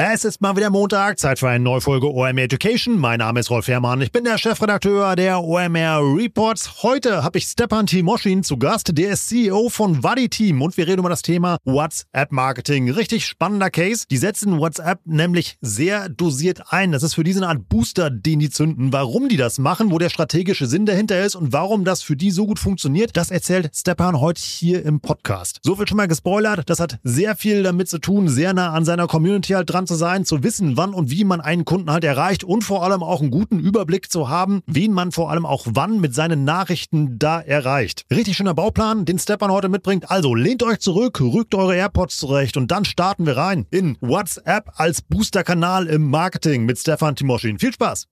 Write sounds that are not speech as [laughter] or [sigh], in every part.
Es ist mal wieder Montag, Zeit für eine neue Folge OMR Education. Mein Name ist Rolf Herrmann, ich bin der Chefredakteur der OMR Reports. Heute habe ich Stepan Timoschin zu Gast, der ist CEO von Vadi Team und wir reden über das Thema WhatsApp Marketing. Richtig spannender Case. Die setzen WhatsApp nämlich sehr dosiert ein. Das ist für diese eine Art Booster, den die zünden. Warum die das machen, wo der strategische Sinn dahinter ist und warum das für die so gut funktioniert, das erzählt Stepan heute hier im Podcast. So viel schon mal gespoilert. Das hat sehr viel damit zu tun, sehr nah an seiner Community halt dran zu sein, zu wissen, wann und wie man einen Kunden halt erreicht und vor allem auch einen guten Überblick zu haben, wen man vor allem auch wann mit seinen Nachrichten da erreicht. Richtig schöner Bauplan, den Stepan heute mitbringt. Also lehnt euch zurück, rückt eure AirPods zurecht und dann starten wir rein in WhatsApp als Boosterkanal im Marketing mit Stefan Timoschin. Viel Spaß!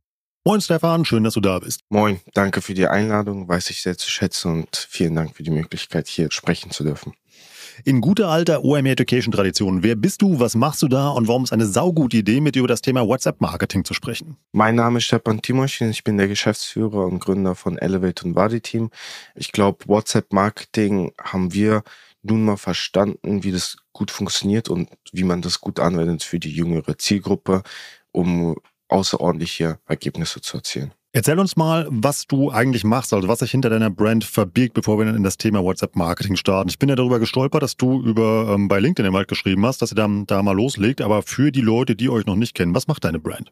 Moin Stefan, schön, dass du da bist. Moin, danke für die Einladung, weiß ich sehr zu schätzen und vielen Dank für die Möglichkeit, hier sprechen zu dürfen. In guter alter OMR Education Tradition. Wer bist du, was machst du da und warum ist eine saugute Idee, mit dir über das Thema WhatsApp Marketing zu sprechen? Mein Name ist Stepan Timoschin, ich bin der Geschäftsführer und Gründer von Elevate und Body Team. Ich glaube, WhatsApp Marketing haben wir nun mal verstanden, wie das gut funktioniert und wie man das gut anwendet für die jüngere Zielgruppe, um außerordentliche Ergebnisse zu erzielen. Erzähl uns mal, was du eigentlich machst, also was sich hinter deiner Brand verbirgt, bevor wir dann in das Thema WhatsApp-Marketing starten. Ich bin ja darüber gestolpert, dass du über ähm, bei LinkedIn Wald geschrieben hast, dass ihr da, da mal loslegt. Aber für die Leute, die euch noch nicht kennen, was macht deine Brand?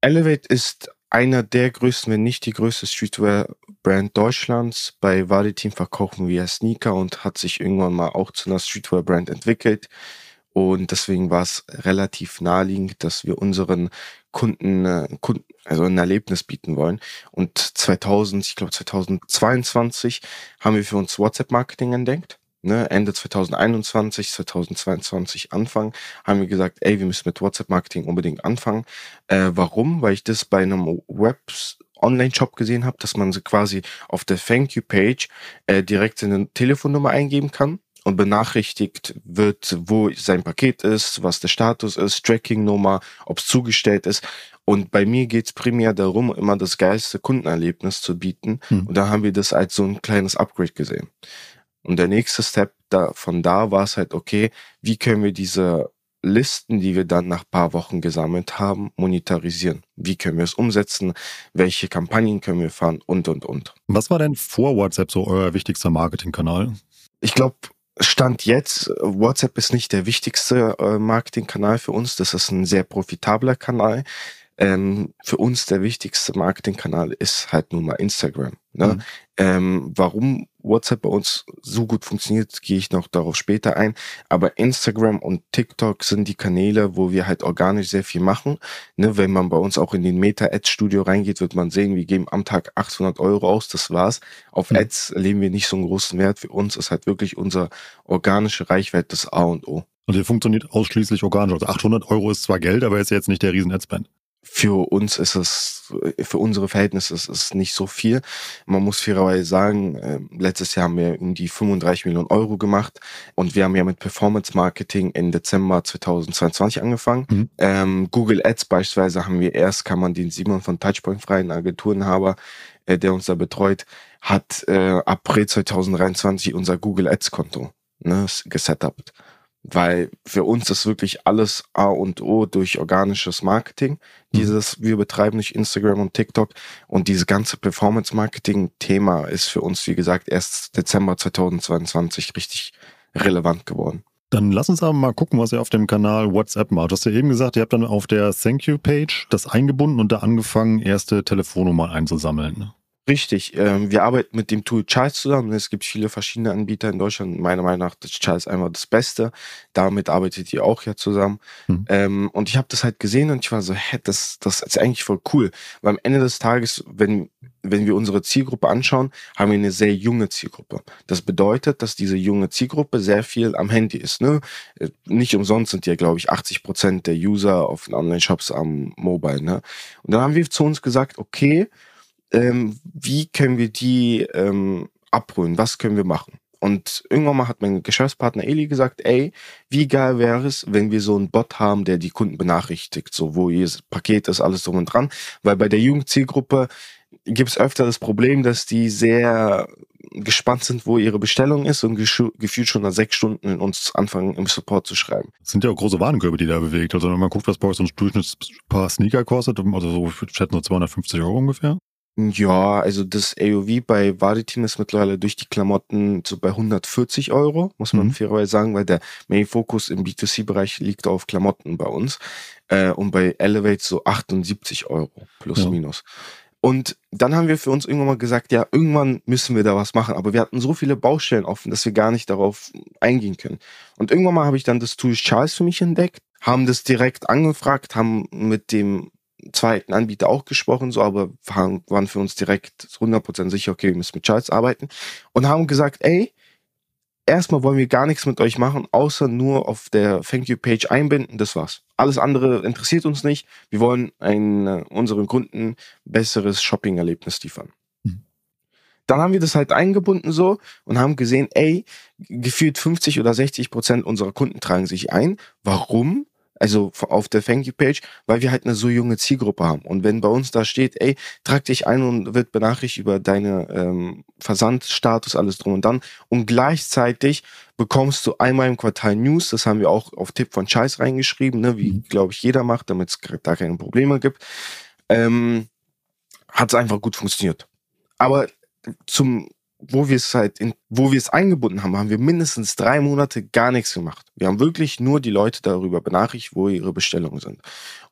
Elevate ist einer der größten, wenn nicht die größte Streetwear-Brand Deutschlands. Bei Team verkaufen wir Sneaker und hat sich irgendwann mal auch zu einer Streetwear-Brand entwickelt. Und deswegen war es relativ naheliegend, dass wir unseren Kunden, äh, Kunden also ein Erlebnis bieten wollen. Und 2000, ich glaube 2022 haben wir für uns WhatsApp-Marketing entdeckt. Ne, Ende 2021, 2022 Anfang, haben wir gesagt, ey, wir müssen mit WhatsApp-Marketing unbedingt anfangen. Äh, warum? Weil ich das bei einem Webs Online-Shop gesehen habe, dass man quasi auf der Thank You-Page äh, direkt seine Telefonnummer eingeben kann und benachrichtigt wird, wo sein Paket ist, was der Status ist, Tracking-Nummer, ob es zugestellt ist. Und bei mir geht's primär darum, immer das geilste Kundenerlebnis zu bieten. Hm. Und da haben wir das als so ein kleines Upgrade gesehen. Und der nächste Step da, von da war es halt, okay, wie können wir diese Listen, die wir dann nach paar Wochen gesammelt haben, monetarisieren. Wie können wir es umsetzen? Welche Kampagnen können wir fahren? Und, und, und. Was war denn vor WhatsApp so euer wichtigster Marketingkanal? Ich glaube, Stand jetzt, WhatsApp ist nicht der wichtigste äh, Marketingkanal für uns. Das ist ein sehr profitabler Kanal. Ähm, für uns der wichtigste Marketingkanal ist halt nun mal Instagram. Ne? Mhm. Ähm, warum WhatsApp bei uns so gut funktioniert, gehe ich noch darauf später ein. Aber Instagram und TikTok sind die Kanäle, wo wir halt organisch sehr viel machen. Ne, wenn man bei uns auch in den Meta-Ads-Studio reingeht, wird man sehen, wir geben am Tag 800 Euro aus, das war's. Auf mhm. Ads legen wir nicht so einen großen Wert. Für uns ist halt wirklich unser organische Reichweite das A und O. Und ihr funktioniert ausschließlich organisch. Also 800 Euro ist zwar Geld, aber ist jetzt nicht der riesen Adspend für uns ist es, für unsere Verhältnisse ist es nicht so viel. Man muss fairerweise sagen, äh, letztes Jahr haben wir um die 35 Millionen Euro gemacht und wir haben ja mit Performance Marketing im Dezember 2022 angefangen. Mhm. Ähm, Google Ads beispielsweise haben wir erst, kann man den Simon von Touchpoint freien Agenturenhaber, äh, der uns da betreut, hat äh, April 2023 unser Google Ads Konto ne, gesetupt weil für uns ist wirklich alles A und O durch organisches Marketing. Mhm. Dieses, wir betreiben nicht Instagram und TikTok und dieses ganze Performance-Marketing-Thema ist für uns, wie gesagt, erst Dezember 2022 richtig relevant geworden. Dann lass uns aber mal gucken, was ihr auf dem Kanal WhatsApp macht. Du hast ja eben gesagt, ihr habt dann auf der Thank You Page das eingebunden und da angefangen, erste Telefonnummer einzusammeln. Richtig. Ähm, wir arbeiten mit dem Tool Charles zusammen. Es gibt viele verschiedene Anbieter in Deutschland. Meiner Meinung nach ist Charles einfach das Beste. Damit arbeitet ihr auch ja zusammen. Mhm. Ähm, und ich habe das halt gesehen und ich war so, hä, das, das ist eigentlich voll cool. Weil am Ende des Tages, wenn, wenn wir unsere Zielgruppe anschauen, haben wir eine sehr junge Zielgruppe. Das bedeutet, dass diese junge Zielgruppe sehr viel am Handy ist. Ne? Äh, nicht umsonst sind ja, glaube ich, 80 Prozent der User auf den Online-Shops am Mobile. Ne? Und dann haben wir zu uns gesagt, okay, ähm, wie können wir die ähm, abholen, was können wir machen. Und irgendwann mal hat mein Geschäftspartner Eli gesagt, ey, wie geil wäre es, wenn wir so einen Bot haben, der die Kunden benachrichtigt, so wo ihr Paket ist, alles drum und dran. Weil bei der Jugendzielgruppe gibt es öfter das Problem, dass die sehr gespannt sind, wo ihre Bestellung ist und gefühlt schon nach sechs Stunden uns anfangen im Support zu schreiben. Das sind ja auch große Warenkörbe, die da bewegt. Also wenn man guckt, was bei euch so ein Durchschnittspaar Sneaker kostet, also so, ich schätze nur 250 Euro ungefähr. Ja, also das AOV bei Vadeteam ist mittlerweile durch die Klamotten so bei 140 Euro, muss man mhm. fairerweise sagen, weil der Main-Fokus im B2C-Bereich liegt auf Klamotten bei uns. Äh, und bei Elevate so 78 Euro plus ja. minus. Und dann haben wir für uns irgendwann mal gesagt, ja, irgendwann müssen wir da was machen. Aber wir hatten so viele Baustellen offen, dass wir gar nicht darauf eingehen können. Und irgendwann mal habe ich dann das Tool Charles für mich entdeckt, haben das direkt angefragt, haben mit dem zweiten Anbieter auch gesprochen, so, aber waren für uns direkt 100% sicher, okay, wir müssen mit Charles arbeiten und haben gesagt, ey, erstmal wollen wir gar nichts mit euch machen, außer nur auf der Thank You Page einbinden, das war's. Alles andere interessiert uns nicht. Wir wollen ein, äh, unseren Kunden besseres Shopping-Erlebnis liefern. Mhm. Dann haben wir das halt eingebunden so und haben gesehen, ey, gefühlt 50 oder 60 Prozent unserer Kunden tragen sich ein. Warum? Also auf der Thank You Page, weil wir halt eine so junge Zielgruppe haben. Und wenn bei uns da steht, ey, trag dich ein und wird benachrichtigt über deine ähm, Versandstatus, alles drum und dann. Und gleichzeitig bekommst du einmal im Quartal News, das haben wir auch auf Tipp von Scheiß reingeschrieben, ne, wie, mhm. glaube ich, jeder macht, damit es da keine Probleme gibt. Ähm, hat es einfach gut funktioniert. Aber zum wo wir es halt, in, wo wir es eingebunden haben, haben wir mindestens drei Monate gar nichts gemacht. Wir haben wirklich nur die Leute darüber benachrichtigt, wo ihre Bestellungen sind.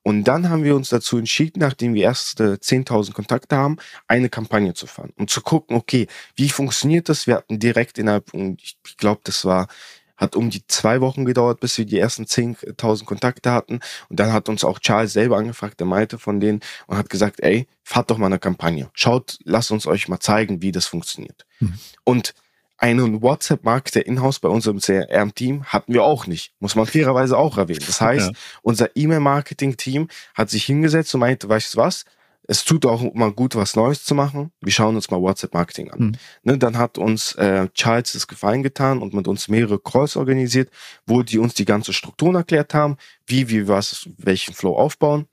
Und dann haben wir uns dazu entschieden, nachdem wir erste 10.000 Kontakte haben, eine Kampagne zu fahren und zu gucken, okay, wie funktioniert das? Wir hatten direkt innerhalb, ich glaube, das war hat um die zwei Wochen gedauert, bis wir die ersten 10.000 Kontakte hatten. Und dann hat uns auch Charles selber angefragt, der meinte von denen, und hat gesagt, ey, fahrt doch mal eine Kampagne. Schaut, lasst uns euch mal zeigen, wie das funktioniert. Mhm. Und einen WhatsApp-Markt der Inhouse bei unserem CRM-Team hatten wir auch nicht. Muss man fairerweise auch erwähnen. Das [laughs] heißt, ja. unser E-Mail-Marketing-Team hat sich hingesetzt und meinte, weißt du was? Es tut auch mal gut, was Neues zu machen. Wir schauen uns mal WhatsApp-Marketing an. Mhm. Ne, dann hat uns äh, Charles das Gefallen getan und mit uns mehrere Calls organisiert, wo die uns die ganze Strukturen erklärt haben, wie wir was, welchen Flow aufbauen.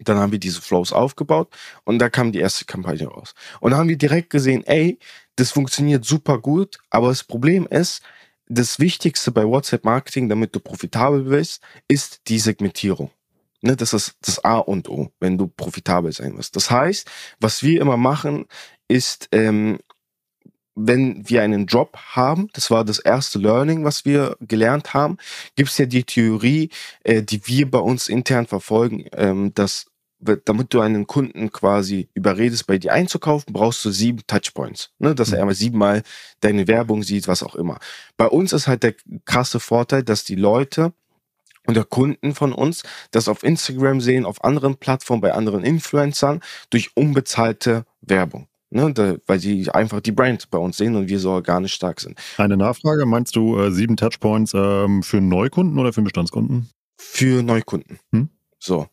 Dann haben wir diese Flows aufgebaut und da kam die erste Kampagne raus. Und dann haben wir direkt gesehen, ey, das funktioniert super gut, aber das Problem ist, das Wichtigste bei WhatsApp-Marketing, damit du profitabel bist, ist die Segmentierung. Ne, das ist das A und O, wenn du profitabel sein willst. Das heißt, was wir immer machen, ist, ähm, wenn wir einen Job haben, das war das erste Learning, was wir gelernt haben, gibt es ja die Theorie, äh, die wir bei uns intern verfolgen, ähm, dass damit du einen Kunden quasi überredest, bei dir einzukaufen, brauchst du sieben Touchpoints. Ne? Dass er mhm. einmal siebenmal deine Werbung sieht, was auch immer. Bei uns ist halt der krasse Vorteil, dass die Leute oder Kunden von uns das auf Instagram sehen, auf anderen Plattformen, bei anderen Influencern durch unbezahlte Werbung. Ne, da, weil sie einfach die Brand bei uns sehen und wir so organisch stark sind. Eine Nachfrage, meinst du äh, sieben Touchpoints ähm, für Neukunden oder für Bestandskunden? Für Neukunden. Hm? So.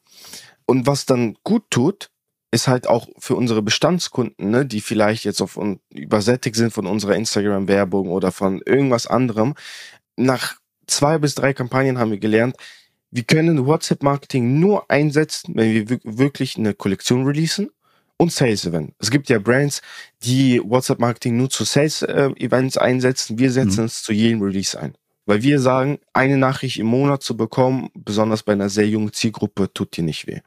Und was dann gut tut, ist halt auch für unsere Bestandskunden, ne, die vielleicht jetzt auf übersättigt sind von unserer Instagram-Werbung oder von irgendwas anderem, nach zwei bis drei Kampagnen haben wir gelernt, wir können WhatsApp-Marketing nur einsetzen, wenn wir wirklich eine Kollektion releasen und Sales-Event. Es gibt ja Brands, die WhatsApp-Marketing nur zu Sales-Events einsetzen. Wir setzen mhm. es zu jedem Release ein. Weil wir sagen, eine Nachricht im Monat zu bekommen, besonders bei einer sehr jungen Zielgruppe, tut dir nicht weh.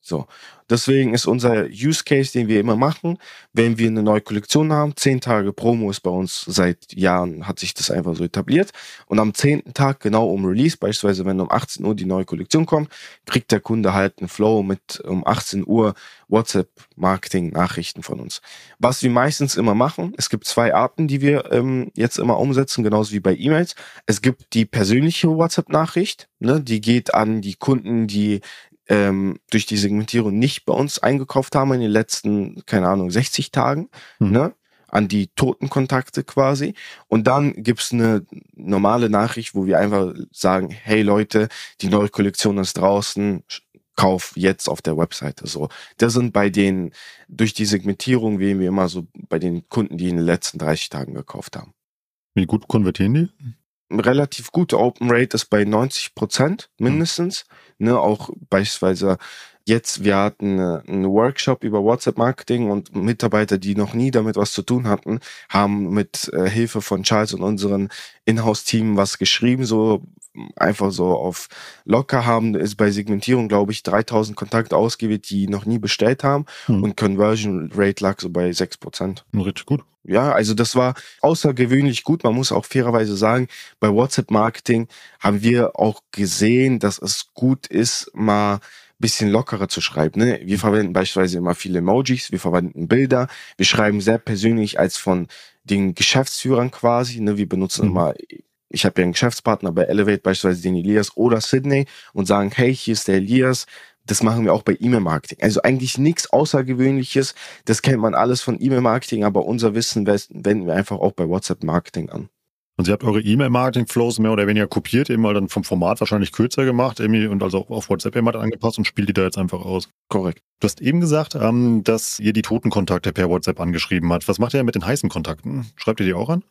So. Deswegen ist unser Use Case, den wir immer machen, wenn wir eine neue Kollektion haben, zehn Tage Promo ist bei uns seit Jahren, hat sich das einfach so etabliert. Und am zehnten Tag, genau um Release, beispielsweise wenn um 18 Uhr die neue Kollektion kommt, kriegt der Kunde halt einen Flow mit um 18 Uhr WhatsApp-Marketing-Nachrichten von uns. Was wir meistens immer machen, es gibt zwei Arten, die wir ähm, jetzt immer umsetzen, genauso wie bei E-Mails. Es gibt die persönliche WhatsApp-Nachricht, ne, die geht an die Kunden, die ähm, durch die Segmentierung nicht bei uns eingekauft haben in den letzten, keine Ahnung, 60 Tagen, mhm. ne? an die toten Kontakte quasi. Und dann gibt's eine normale Nachricht, wo wir einfach sagen, hey Leute, die neue Kollektion ist draußen, kauf jetzt auf der Webseite. So, das sind bei den, durch die Segmentierung wählen wir immer so bei den Kunden, die in den letzten 30 Tagen gekauft haben. Wie gut konvertieren die? Relativ gute Open Rate ist bei 90 Prozent mindestens. Mhm. Ne, auch beispielsweise jetzt, wir hatten äh, einen Workshop über WhatsApp Marketing und Mitarbeiter, die noch nie damit was zu tun hatten, haben mit äh, Hilfe von Charles und unseren Inhouse-Team was geschrieben, so einfach so auf locker haben, ist bei Segmentierung, glaube ich, 3000 Kontakte ausgewählt, die noch nie bestellt haben hm. und Conversion Rate lag so bei 6%. Richtig gut. Ja, also das war außergewöhnlich gut. Man muss auch fairerweise sagen, bei WhatsApp Marketing haben wir auch gesehen, dass es gut ist, mal bisschen lockerer zu schreiben. Ne? Wir verwenden beispielsweise immer viele Emojis, wir verwenden Bilder, wir schreiben sehr persönlich als von den Geschäftsführern quasi. Ne? Wir benutzen mhm. immer, ich habe ja einen Geschäftspartner bei Elevate, beispielsweise den Elias oder Sydney und sagen, hey, hier ist der Elias. Das machen wir auch bei E-Mail-Marketing. Also eigentlich nichts Außergewöhnliches. Das kennt man alles von E-Mail-Marketing, aber unser Wissen wenden wir einfach auch bei WhatsApp-Marketing an. Und ihr habt eure E-Mail-Marketing-Flows mehr oder weniger kopiert, eben mal dann vom Format wahrscheinlich kürzer gemacht, irgendwie und also auf WhatsApp immer angepasst und spielt die da jetzt einfach aus. Korrekt. Du hast eben gesagt, ähm, dass ihr die toten Kontakte per WhatsApp angeschrieben habt. Was macht ihr mit den heißen Kontakten? Schreibt ihr die auch an?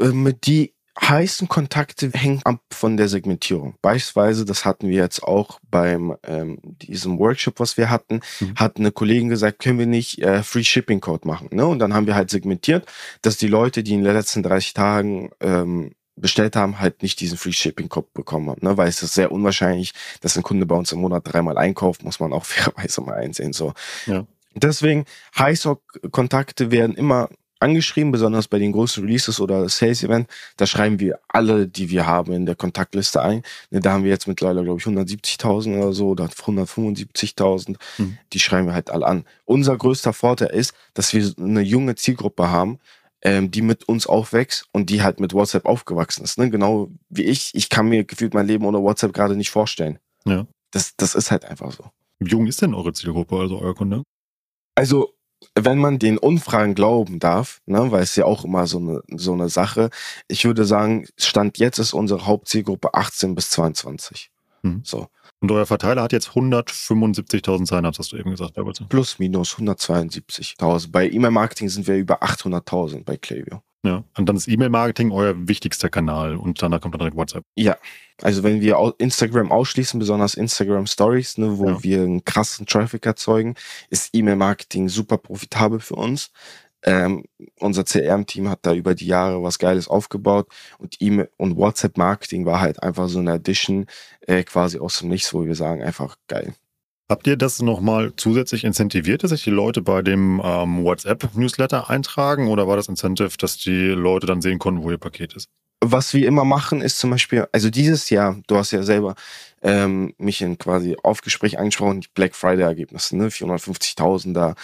Ähm, die heißen Kontakte hängen ab von der Segmentierung. Beispielsweise, das hatten wir jetzt auch beim ähm, diesem Workshop, was wir hatten, mhm. hat eine Kollegin gesagt, können wir nicht äh, Free Shipping Code machen. Ne? Und dann haben wir halt segmentiert, dass die Leute, die in den letzten 30 Tagen ähm, bestellt haben, halt nicht diesen Free Shipping Code bekommen haben, ne? weil es ist sehr unwahrscheinlich, dass ein Kunde bei uns im Monat dreimal einkauft, muss man auch [laughs] fairerweise mal einsehen. So. Ja. Deswegen, heiße Kontakte werden immer angeschrieben, besonders bei den großen Releases oder Sales Event. Da schreiben wir alle, die wir haben in der Kontaktliste ein. Ne, da haben wir jetzt mittlerweile, glaube ich, 170.000 oder so oder 175.000. Mhm. Die schreiben wir halt alle an. Unser größter Vorteil ist, dass wir eine junge Zielgruppe haben, ähm, die mit uns aufwächst und die halt mit WhatsApp aufgewachsen ist. Ne? Genau wie ich. Ich kann mir gefühlt mein Leben ohne WhatsApp gerade nicht vorstellen. Ja. Das, das ist halt einfach so. Wie jung ist denn eure Zielgruppe, also euer Kunde? Also wenn man den Umfragen glauben darf, ne, weil es ja auch immer so eine, so eine Sache, ich würde sagen, Stand jetzt ist unsere Hauptzielgruppe 18 bis 22. Hm. So. Und euer Verteiler hat jetzt 175.000 Sign-ups, hast du eben gesagt, Herbert. Plus, minus 172.000. Bei E-Mail-Marketing sind wir über 800.000 bei Klaviyo. Ja, und dann ist E-Mail-Marketing euer wichtigster Kanal und danach kommt dann direkt WhatsApp. Ja, also wenn wir Instagram ausschließen, besonders Instagram Stories, ne, wo ja. wir einen krassen Traffic erzeugen, ist E-Mail-Marketing super profitabel für uns. Ähm, unser CRM-Team hat da über die Jahre was Geiles aufgebaut und E-Mail und WhatsApp-Marketing war halt einfach so eine Addition äh, quasi aus dem Nichts, wo wir sagen, einfach geil. Habt ihr das nochmal zusätzlich incentiviert, dass sich die Leute bei dem ähm, WhatsApp-Newsletter eintragen oder war das Incentive, dass die Leute dann sehen konnten, wo ihr Paket ist? Was wir immer machen, ist zum Beispiel, also dieses Jahr, du hast ja selber ähm, mich in quasi Aufgespräch angesprochen, die Black Friday-Ergebnisse, ne, 450.000 da.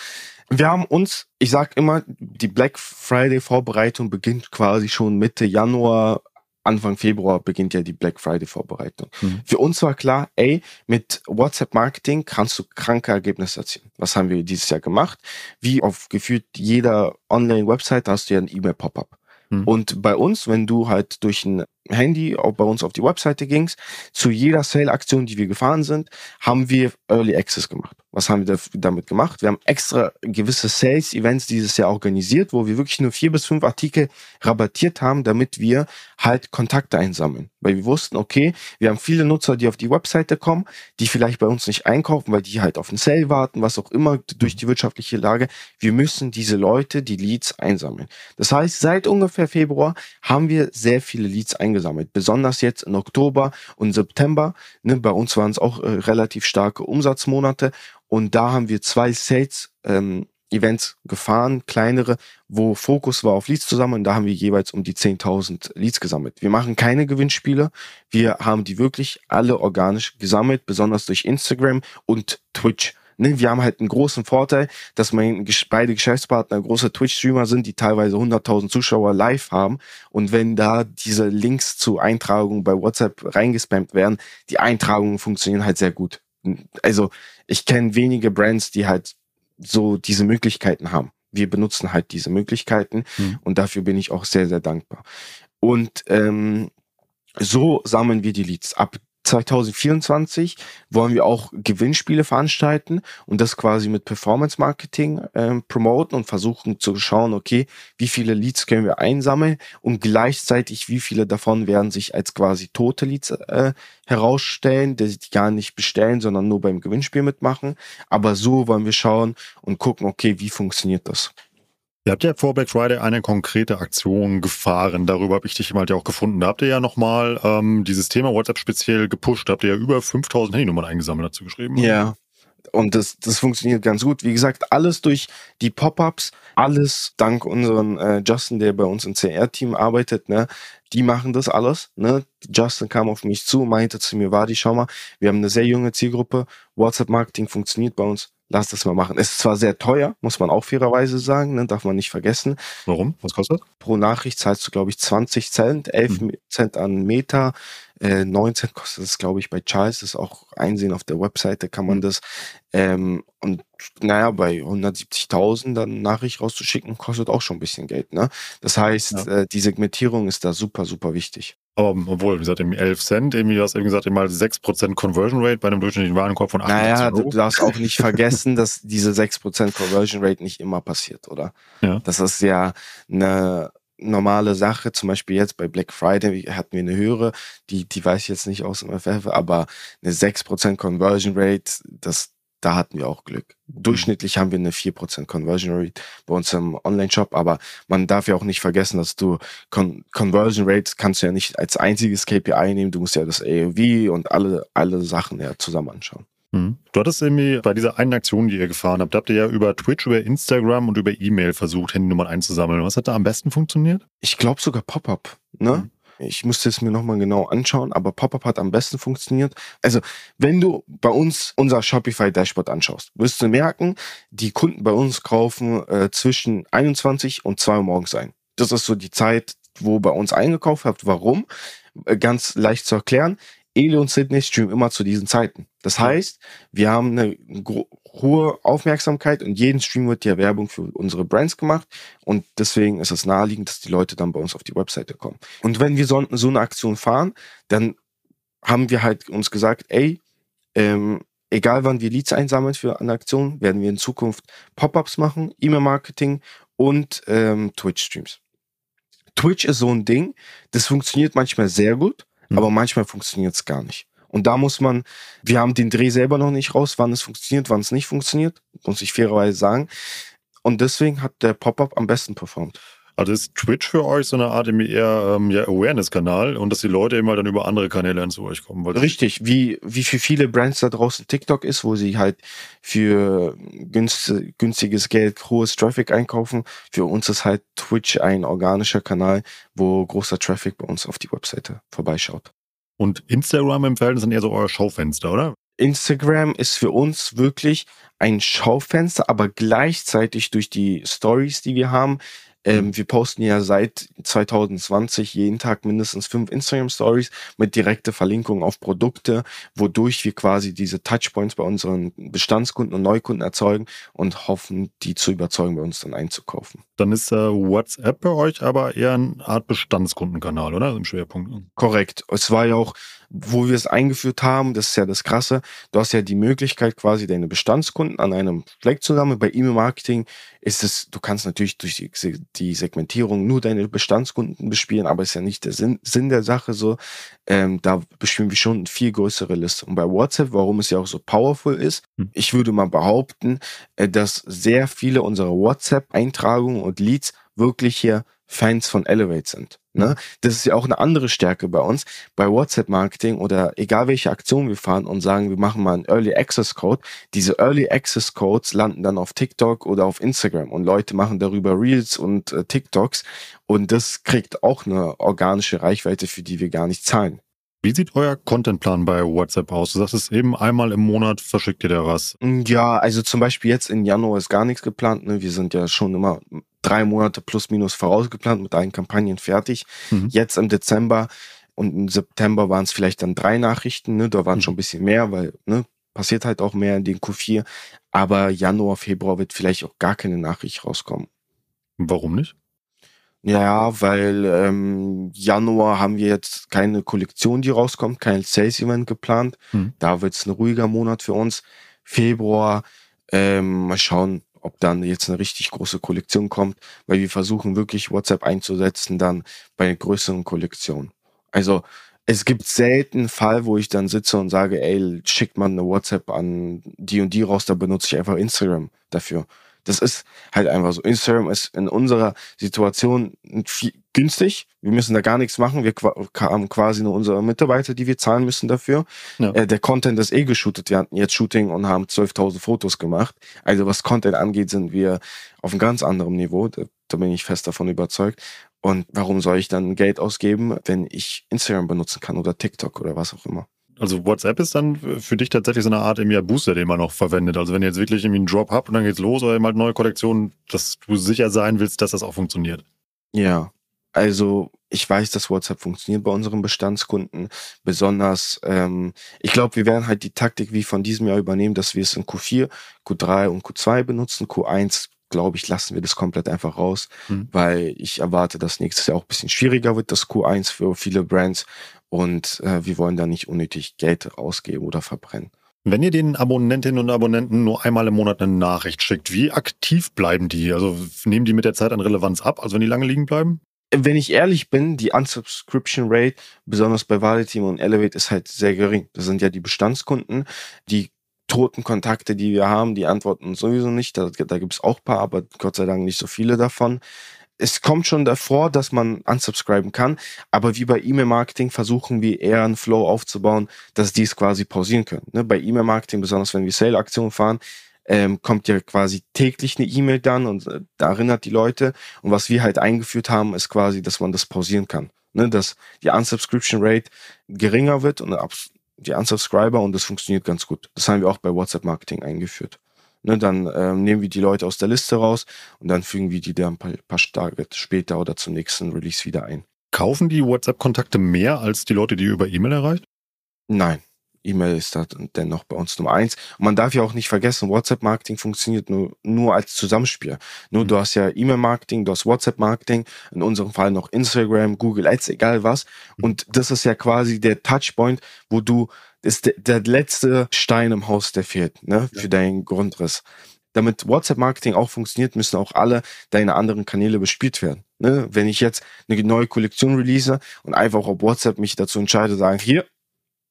Wir haben uns, ich sag immer, die Black Friday-Vorbereitung beginnt quasi schon Mitte Januar, Anfang Februar beginnt ja die Black Friday Vorbereitung. Mhm. Für uns war klar, ey, mit WhatsApp Marketing kannst du kranke Ergebnisse erzielen. Was haben wir dieses Jahr gemacht? Wie auf gefühlt jeder Online-Website hast du ja ein E-Mail-Pop-up. Mhm. Und bei uns, wenn du halt durch ein Handy auch bei uns auf die Webseite gingst, zu jeder Sale-Aktion, die wir gefahren sind, haben wir Early Access gemacht. Was haben wir damit gemacht? Wir haben extra gewisse Sales-Events dieses Jahr organisiert, wo wir wirklich nur vier bis fünf Artikel rabattiert haben, damit wir halt Kontakte einsammeln. Weil wir wussten, okay, wir haben viele Nutzer, die auf die Webseite kommen, die vielleicht bei uns nicht einkaufen, weil die halt auf einen Sale warten, was auch immer durch die wirtschaftliche Lage. Wir müssen diese Leute, die Leads einsammeln. Das heißt, seit ungefähr Februar haben wir sehr viele Leads eingesammelt eingesammelt. Besonders jetzt in Oktober und September. Ne, bei uns waren es auch äh, relativ starke Umsatzmonate. Und da haben wir zwei Sales ähm, Events gefahren, kleinere, wo Fokus war auf Leads zusammen und da haben wir jeweils um die 10.000 Leads gesammelt. Wir machen keine Gewinnspiele, wir haben die wirklich alle organisch gesammelt, besonders durch Instagram und Twitch ne, wir haben halt einen großen Vorteil, dass mein, beide Geschäftspartner große Twitch-Streamer sind, die teilweise 100.000 Zuschauer live haben. Und wenn da diese Links zu Eintragungen bei WhatsApp reingespammt werden, die Eintragungen funktionieren halt sehr gut. Also ich kenne wenige Brands, die halt so diese Möglichkeiten haben. Wir benutzen halt diese Möglichkeiten mhm. und dafür bin ich auch sehr, sehr dankbar. Und ähm, so sammeln wir die Leads. Ab 2024 wollen wir auch Gewinnspiele veranstalten und das quasi mit Performance Marketing ähm, promoten und versuchen zu schauen, okay, wie viele Leads können wir einsammeln und gleichzeitig wie viele davon werden sich als quasi tote Leads äh, herausstellen, die gar nicht bestellen, sondern nur beim Gewinnspiel mitmachen. Aber so wollen wir schauen und gucken, okay, wie funktioniert das? Ihr habt ja vor Black Friday eine konkrete Aktion gefahren. Darüber habe ich dich halt ja auch gefunden. Da habt ihr ja nochmal ähm, dieses Thema WhatsApp speziell gepusht. Da habt ihr ja über 5000 Handynummern eingesammelt dazu geschrieben. Ja. Und das, das funktioniert ganz gut. Wie gesagt, alles durch die Pop-ups, alles dank unseren äh, Justin, der bei uns im CR-Team arbeitet, ne? Die machen das alles. Ne? Justin kam auf mich zu, meinte zu mir, Wadi, schau mal, wir haben eine sehr junge Zielgruppe. WhatsApp-Marketing funktioniert bei uns lass das mal machen. Es ist zwar sehr teuer, muss man auch fairerweise sagen, ne, darf man nicht vergessen. Warum? Was kostet? Pro Nachricht zahlst du, glaube ich, 20 Cent, 11 hm. Cent an Meta, äh, 9 Cent kostet es, glaube ich, bei Charles, das ist auch einsehen auf der Webseite, kann man hm. das. Ähm, und naja, bei 170.000 dann Nachricht rauszuschicken, kostet auch schon ein bisschen Geld. Ne? Das heißt, ja. äh, die Segmentierung ist da super, super wichtig. Aber obwohl, wie gesagt, 11 Cent, irgendwie, du hast eben gesagt, mal 6% Conversion Rate bei einem durchschnittlichen Warenkorb von 88 Naja, Euro. du darfst auch nicht [laughs] vergessen, dass diese 6% Conversion Rate nicht immer passiert, oder? Ja. Das ist ja eine normale Sache. Zum Beispiel jetzt bei Black Friday hatten wir eine höhere, die, die weiß ich jetzt nicht aus dem FF, aber eine 6% Conversion Rate, das, da hatten wir auch Glück. Durchschnittlich haben wir eine 4% Conversion Rate bei uns im Online-Shop, aber man darf ja auch nicht vergessen, dass du Con Conversion Rate kannst du ja nicht als einziges KPI nehmen, du musst ja das AOV und alle, alle Sachen ja zusammen anschauen. Mhm. Du hattest irgendwie bei dieser einen Aktion, die ihr gefahren habt, habt ihr ja über Twitch, über Instagram und über E-Mail versucht, Handynummern einzusammeln. Was hat da am besten funktioniert? Ich glaube sogar Pop-up. Ne? Mhm. Ich musste es mir nochmal genau anschauen, aber Pop-up hat am besten funktioniert. Also, wenn du bei uns unser Shopify Dashboard anschaust, wirst du merken, die Kunden bei uns kaufen äh, zwischen 21 und 2 Uhr morgens ein. Das ist so die Zeit, wo bei uns eingekauft habt. Warum? Äh, ganz leicht zu erklären. Eli und Sydney streamen immer zu diesen Zeiten. Das heißt, wir haben eine hohe Aufmerksamkeit und jeden Stream wird ja Werbung für unsere Brands gemacht und deswegen ist es naheliegend, dass die Leute dann bei uns auf die Webseite kommen. Und wenn wir so, so eine Aktion fahren, dann haben wir halt uns gesagt, ey, ähm, egal wann wir Leads einsammeln für eine Aktion, werden wir in Zukunft Pop-ups machen, E-Mail-Marketing und ähm, Twitch-Streams. Twitch ist so ein Ding, das funktioniert manchmal sehr gut mhm. aber manchmal funktioniert es gar nicht. Und da muss man, wir haben den Dreh selber noch nicht raus, wann es funktioniert, wann es nicht funktioniert, muss ich fairerweise sagen. Und deswegen hat der Pop-up am besten performt. Also ist Twitch für euch so eine Art eher ähm, ja, Awareness-Kanal und dass die Leute immer dann über andere Kanäle zu euch kommen. Richtig, wie, wie für viele Brands da draußen TikTok ist, wo sie halt für günst, günstiges Geld hohes Traffic einkaufen. Für uns ist halt Twitch ein organischer Kanal, wo großer Traffic bei uns auf die Webseite vorbeischaut. Und Instagram im Verhältnis sind eher so euer Schaufenster, oder? Instagram ist für uns wirklich ein Schaufenster, aber gleichzeitig durch die Stories, die wir haben, ähm, wir posten ja seit 2020 jeden Tag mindestens fünf Instagram Stories mit direkter Verlinkung auf Produkte, wodurch wir quasi diese Touchpoints bei unseren Bestandskunden und Neukunden erzeugen und hoffen, die zu überzeugen, bei uns dann einzukaufen. Dann ist äh, WhatsApp bei euch aber eher eine Art Bestandskundenkanal, oder? Im Schwerpunkt. Korrekt. Es war ja auch wo wir es eingeführt haben, das ist ja das Krasse, du hast ja die Möglichkeit, quasi deine Bestandskunden an einem Fleck zu sammeln. Bei E-Mail-Marketing ist es, du kannst natürlich durch die, die, Segmentierung nur deine Bestandskunden bespielen, aber ist ja nicht der Sinn, Sinn der Sache so. Ähm, da bespielen wir schon eine viel größere Liste. Und bei WhatsApp, warum es ja auch so powerful ist, hm. ich würde mal behaupten, äh, dass sehr viele unserer WhatsApp-Eintragungen und Leads wirklich hier Fans von Elevate sind. Ne? Das ist ja auch eine andere Stärke bei uns. Bei WhatsApp-Marketing oder egal welche Aktion wir fahren und sagen, wir machen mal einen Early Access Code, diese Early Access Codes landen dann auf TikTok oder auf Instagram und Leute machen darüber Reels und äh, TikToks und das kriegt auch eine organische Reichweite, für die wir gar nicht zahlen. Wie sieht euer Contentplan bei WhatsApp aus? Du sagst es eben einmal im Monat verschickt ihr da was. Ja, also zum Beispiel jetzt in Januar ist gar nichts geplant. Ne? Wir sind ja schon immer drei Monate plus minus vorausgeplant mit allen Kampagnen fertig. Mhm. Jetzt im Dezember und im September waren es vielleicht dann drei Nachrichten. Ne? Da waren mhm. schon ein bisschen mehr, weil ne, passiert halt auch mehr in den Q4. Aber Januar, Februar wird vielleicht auch gar keine Nachricht rauskommen. Warum nicht? Ja, weil ähm, Januar haben wir jetzt keine Kollektion, die rauskommt, kein Sales-Event geplant. Hm. Da wird es ein ruhiger Monat für uns. Februar, ähm, mal schauen, ob dann jetzt eine richtig große Kollektion kommt, weil wir versuchen wirklich WhatsApp einzusetzen dann bei größeren Kollektionen. Also es gibt selten einen Fall, wo ich dann sitze und sage, ey, schickt man eine WhatsApp an die und die raus, da benutze ich einfach Instagram dafür. Das ist halt einfach so. Instagram ist in unserer Situation günstig. Wir müssen da gar nichts machen. Wir haben quasi nur unsere Mitarbeiter, die wir zahlen müssen dafür. Ja. Äh, der Content ist eh geshootet. Wir hatten jetzt Shooting und haben 12.000 Fotos gemacht. Also was Content angeht, sind wir auf einem ganz anderen Niveau. Da, da bin ich fest davon überzeugt. Und warum soll ich dann Geld ausgeben, wenn ich Instagram benutzen kann oder TikTok oder was auch immer? Also WhatsApp ist dann für dich tatsächlich so eine Art im Booster, den man noch verwendet. Also wenn ihr jetzt wirklich irgendwie einen Drop habt und dann geht's los oder eben halt neue Kollektionen, dass du sicher sein willst, dass das auch funktioniert. Ja, also ich weiß, dass WhatsApp funktioniert bei unseren Bestandskunden. Besonders, ähm, ich glaube, wir werden halt die Taktik wie von diesem Jahr übernehmen, dass wir es in Q4, Q3 und Q2 benutzen. Q1 glaube ich, lassen wir das komplett einfach raus, mhm. weil ich erwarte, dass nächstes Jahr auch ein bisschen schwieriger wird, das Q1 für viele Brands und äh, wir wollen da nicht unnötig Geld ausgeben oder verbrennen. Wenn ihr den Abonnentinnen und Abonnenten nur einmal im Monat eine Nachricht schickt, wie aktiv bleiben die? Also nehmen die mit der Zeit an Relevanz ab, also wenn die lange liegen bleiben? Wenn ich ehrlich bin, die Unsubscription Rate, besonders bei Validateam und Elevate, ist halt sehr gering. Das sind ja die Bestandskunden, die toten Kontakte, die wir haben, die antworten sowieso nicht. Da, da gibt es auch paar, aber Gott sei Dank nicht so viele davon es kommt schon davor, dass man unsubscriben kann, aber wie bei E-Mail-Marketing versuchen wir eher einen Flow aufzubauen, dass die es quasi pausieren können. Ne? Bei E-Mail-Marketing, besonders wenn wir Sale-Aktionen fahren, ähm, kommt ja quasi täglich eine E-Mail dann und äh, da erinnert die Leute. Und was wir halt eingeführt haben, ist quasi, dass man das pausieren kann. Ne? Dass die Unsubscription Rate geringer wird und die Unsubscriber und das funktioniert ganz gut. Das haben wir auch bei WhatsApp-Marketing eingeführt. Ne, dann ähm, nehmen wir die Leute aus der Liste raus und dann fügen wir die dann ein paar, paar Tage später oder zum nächsten Release wieder ein. Kaufen die WhatsApp-Kontakte mehr als die Leute, die ihr über E-Mail erreicht? Nein. E-Mail ist da dennoch bei uns Nummer eins. Und man darf ja auch nicht vergessen, WhatsApp-Marketing funktioniert nur, nur als Zusammenspiel. Nur mhm. du hast ja E-Mail-Marketing, du hast WhatsApp-Marketing, in unserem Fall noch Instagram, Google Ads, egal was. Mhm. Und das ist ja quasi der Touchpoint, wo du ist der, der letzte Stein im Haus, der fehlt, ne, für ja. deinen Grundriss. Damit WhatsApp-Marketing auch funktioniert, müssen auch alle deine anderen Kanäle bespielt werden. Ne? Wenn ich jetzt eine neue Kollektion release und einfach auf WhatsApp mich dazu entscheide, sagen, hier,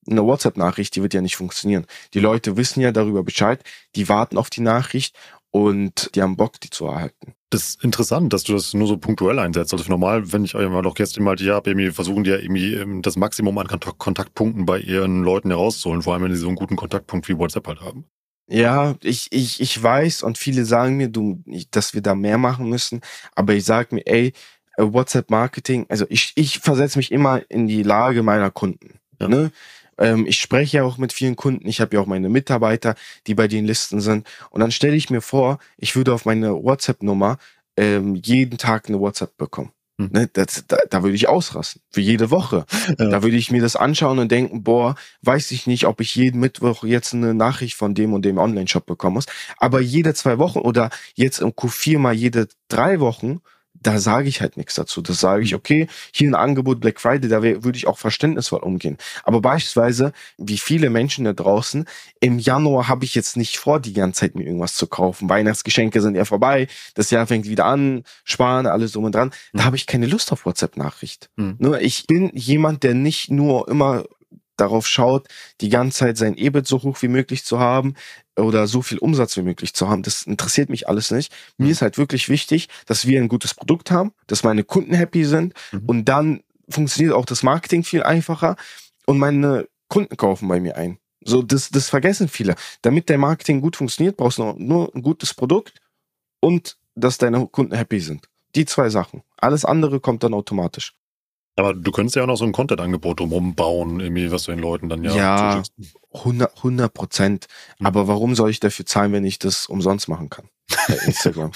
eine WhatsApp-Nachricht, die wird ja nicht funktionieren. Die Leute wissen ja darüber Bescheid, die warten auf die Nachricht und die haben Bock, die zu erhalten. Das ist interessant, dass du das nur so punktuell einsetzt. Also normal, wenn ich euch mal doch jetzt immer hier habe, irgendwie versuchen die ja irgendwie ähm, das Maximum an Kontaktpunkten bei ihren Leuten herauszuholen, vor allem wenn sie so einen guten Kontaktpunkt wie WhatsApp halt haben. Ja, ich, ich, ich weiß und viele sagen mir, du, dass wir da mehr machen müssen, aber ich sag mir, ey, äh, WhatsApp-Marketing, also ich, ich versetze mich immer in die Lage meiner Kunden. Ja. Ne? Ähm, ich spreche ja auch mit vielen Kunden. Ich habe ja auch meine Mitarbeiter, die bei den Listen sind. Und dann stelle ich mir vor, ich würde auf meine WhatsApp-Nummer ähm, jeden Tag eine WhatsApp bekommen. Hm. Ne, das, da, da würde ich ausrasten. Für jede Woche. Ja. Da würde ich mir das anschauen und denken, boah, weiß ich nicht, ob ich jeden Mittwoch jetzt eine Nachricht von dem und dem Online-Shop bekommen muss. Aber jede zwei Wochen oder jetzt im Q4 mal jede drei Wochen da sage ich halt nichts dazu. Das sage ich, mhm. okay, hier ein Angebot Black Friday, da würde ich auch verständnisvoll umgehen. Aber beispielsweise, wie viele Menschen da draußen, im Januar habe ich jetzt nicht vor, die ganze Zeit mir irgendwas zu kaufen. Weihnachtsgeschenke sind ja vorbei, das Jahr fängt wieder an, sparen, alles drum und dran. Da mhm. habe ich keine Lust auf WhatsApp-Nachricht. Mhm. Nur ich bin jemand, der nicht nur immer darauf schaut, die ganze Zeit sein EBIT so hoch wie möglich zu haben oder so viel Umsatz wie möglich zu haben. Das interessiert mich alles nicht. Mir mhm. ist halt wirklich wichtig, dass wir ein gutes Produkt haben, dass meine Kunden happy sind mhm. und dann funktioniert auch das Marketing viel einfacher und meine Kunden kaufen bei mir ein. So, das, das vergessen viele. Damit der Marketing gut funktioniert, brauchst du nur ein gutes Produkt und dass deine Kunden happy sind. Die zwei Sachen. Alles andere kommt dann automatisch. Aber du könntest ja auch noch so ein Content-Angebot drumherum bauen, irgendwie, was du den Leuten dann ja. Ja, 100 Prozent. Mhm. Aber warum soll ich dafür zahlen, wenn ich das umsonst machen kann? Bei [laughs] Instagram.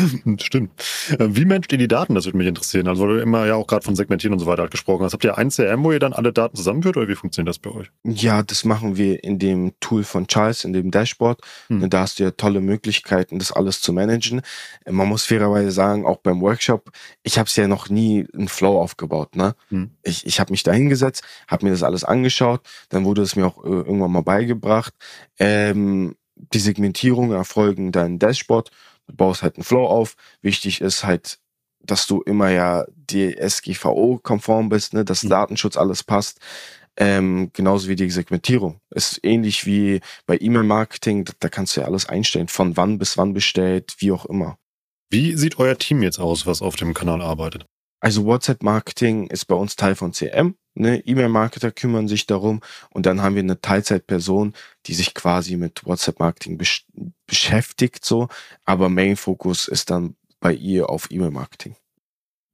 [laughs] Stimmt. Äh, wie managt ihr die Daten? Das würde mich interessieren. Also, weil du immer ja auch gerade von Segmentieren und so weiter gesprochen hast. Habt ihr ein CRM, wo ihr dann alle Daten zusammenführt oder wie funktioniert das bei euch? Ja, das machen wir in dem Tool von Charles, in dem Dashboard. Hm. Da hast du ja tolle Möglichkeiten, das alles zu managen. Man muss fairerweise sagen, auch beim Workshop, ich habe es ja noch nie einen Flow aufgebaut. Ne? Hm. Ich, ich habe mich da hingesetzt, habe mir das alles angeschaut, dann wurde es mir auch äh, irgendwann mal beigebracht. Ähm, die Segmentierung erfolgen dein Dashboard. Du baust halt einen Flow auf. Wichtig ist halt, dass du immer ja DSGVO-konform bist, ne, dass mhm. Datenschutz alles passt. Ähm, genauso wie die Segmentierung. Ist ähnlich wie bei E-Mail-Marketing, da, da kannst du ja alles einstellen, von wann bis wann bestellt, wie auch immer. Wie sieht euer Team jetzt aus, was auf dem Kanal arbeitet? Also WhatsApp-Marketing ist bei uns Teil von CM. Ne? E-Mail-Marketer kümmern sich darum und dann haben wir eine Teilzeitperson, die sich quasi mit WhatsApp-Marketing besch beschäftigt, so, aber Main-Fokus ist dann bei ihr auf E-Mail-Marketing.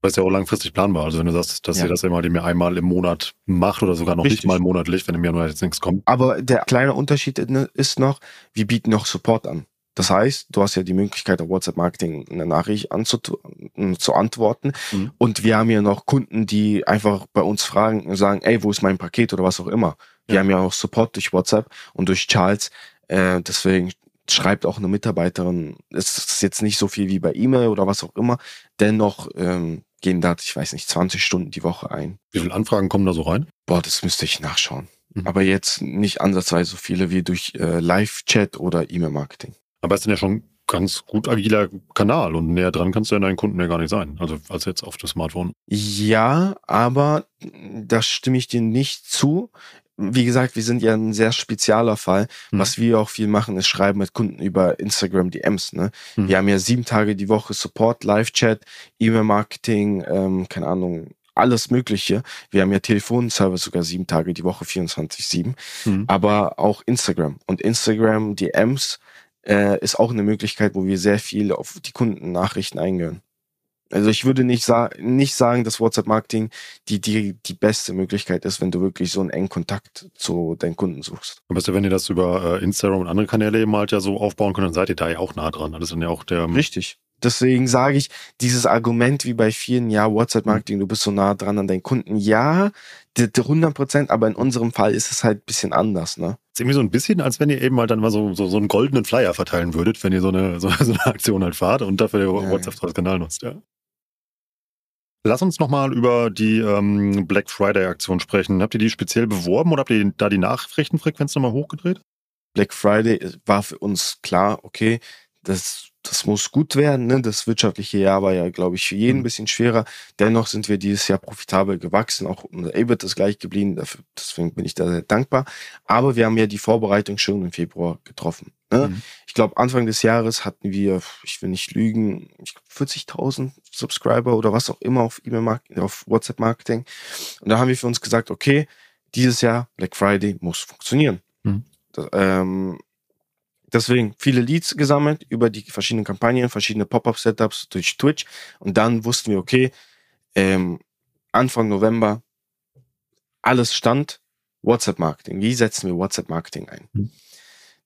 Das ist ja auch langfristig planbar. Also wenn du sagst, dass ja. ihr das immer einmal im Monat macht oder sogar noch Richtig. nicht mal monatlich, wenn im Januar jetzt nichts kommt. Aber der kleine Unterschied ist noch, wir bieten noch Support an. Das heißt, du hast ja die Möglichkeit, auf WhatsApp Marketing eine Nachricht zu antworten. Mhm. Und wir haben ja noch Kunden, die einfach bei uns fragen und sagen, ey, wo ist mein Paket oder was auch immer. Wir ja. haben ja auch Support durch WhatsApp und durch Charles. Äh, deswegen schreibt auch eine Mitarbeiterin, es ist jetzt nicht so viel wie bei E-Mail oder was auch immer. Dennoch ähm, gehen da, ich weiß nicht, 20 Stunden die Woche ein. Wie viele Anfragen kommen da so rein? Boah, das müsste ich nachschauen. Mhm. Aber jetzt nicht ansatzweise so viele wie durch äh, Live-Chat oder E-Mail-Marketing. Aber es ist ja schon ganz gut agiler Kanal und näher dran kannst du ja deinen Kunden ja gar nicht sein, also als jetzt auf dem Smartphone. Ja, aber da stimme ich dir nicht zu. Wie gesagt, wir sind ja ein sehr spezieller Fall. Hm. Was wir auch viel machen, ist schreiben mit Kunden über Instagram DMs. Ne? Hm. Wir haben ja sieben Tage die Woche Support, Live-Chat, E-Mail-Marketing, ähm, keine Ahnung, alles Mögliche. Wir haben ja Telefonservice sogar sieben Tage die Woche, 24-7. Hm. Aber auch Instagram. Und Instagram DMs äh, ist auch eine Möglichkeit, wo wir sehr viel auf die Kundennachrichten eingehen. Also ich würde nicht, sa nicht sagen, dass WhatsApp-Marketing die, die, die beste Möglichkeit ist, wenn du wirklich so einen engen Kontakt zu deinen Kunden suchst. Aber wenn ihr das über äh, Instagram und andere Kanäle eben halt ja so aufbauen könnt, dann seid ihr da ja auch nah dran. Das ist dann ja auch der... Richtig. Deswegen sage ich, dieses Argument wie bei vielen, ja, WhatsApp-Marketing, du bist so nah dran an deinen Kunden. Ja, 100 Prozent, aber in unserem Fall ist es halt ein bisschen anders, ne? Ist irgendwie so ein bisschen, als wenn ihr eben halt dann mal so, so, so einen goldenen Flyer verteilen würdet, wenn ihr so eine, [laughs] so, so eine Aktion halt fahrt und dafür ja, WhatsApp als Kanal nutzt, ja. Lass uns nochmal über die ähm, Black Friday-Aktion sprechen. Habt ihr die speziell beworben oder habt ihr da die Nachrichtenfrequenz nochmal hochgedreht? Black Friday war für uns klar, okay, das das muss gut werden. Ne? Das wirtschaftliche Jahr war ja, glaube ich, für jeden ein mhm. bisschen schwerer. Dennoch sind wir dieses Jahr profitabel gewachsen. Auch unser EBIT ist gleich geblieben. Dafür, deswegen bin ich da sehr dankbar. Aber wir haben ja die Vorbereitung schon im Februar getroffen. Ne? Mhm. Ich glaube, Anfang des Jahres hatten wir, ich will nicht lügen, 40.000 Subscriber oder was auch immer auf E-Mail, auf WhatsApp Marketing. Und da haben wir für uns gesagt, okay, dieses Jahr Black Friday muss funktionieren. Mhm. Das, ähm, Deswegen viele Leads gesammelt über die verschiedenen Kampagnen, verschiedene Pop-up-Setups durch Twitch. Und dann wussten wir, okay, ähm, Anfang November alles stand WhatsApp-Marketing. Wie setzen wir WhatsApp-Marketing ein? Mhm.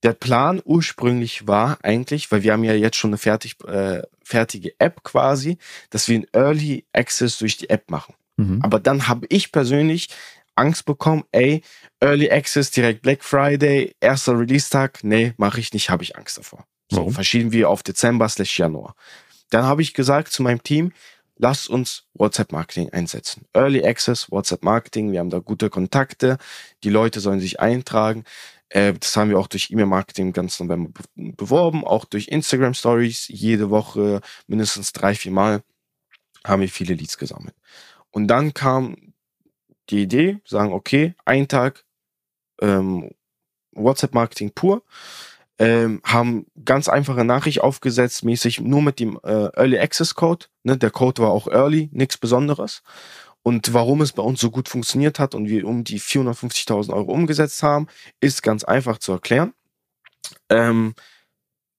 Der Plan ursprünglich war eigentlich, weil wir haben ja jetzt schon eine fertig, äh, fertige App quasi, dass wir einen Early Access durch die App machen. Mhm. Aber dann habe ich persönlich Angst bekommen, ey, Early Access direkt Black Friday, erster Release-Tag, nee, mache ich nicht, habe ich Angst davor. So, verschieben wir auf Dezember slash Januar. Dann habe ich gesagt zu meinem Team, lasst uns WhatsApp-Marketing einsetzen. Early Access, WhatsApp-Marketing, wir haben da gute Kontakte, die Leute sollen sich eintragen. Äh, das haben wir auch durch E-Mail-Marketing ganz November beworben, auch durch Instagram-Stories, jede Woche mindestens drei, vier Mal haben wir viele Leads gesammelt. Und dann kam die Idee, sagen, okay, ein Tag ähm, WhatsApp-Marketing pur, ähm, haben ganz einfache Nachricht aufgesetzt, mäßig nur mit dem äh, Early Access Code. Ne? Der Code war auch Early, nichts Besonderes. Und warum es bei uns so gut funktioniert hat und wir um die 450.000 Euro umgesetzt haben, ist ganz einfach zu erklären. Ähm,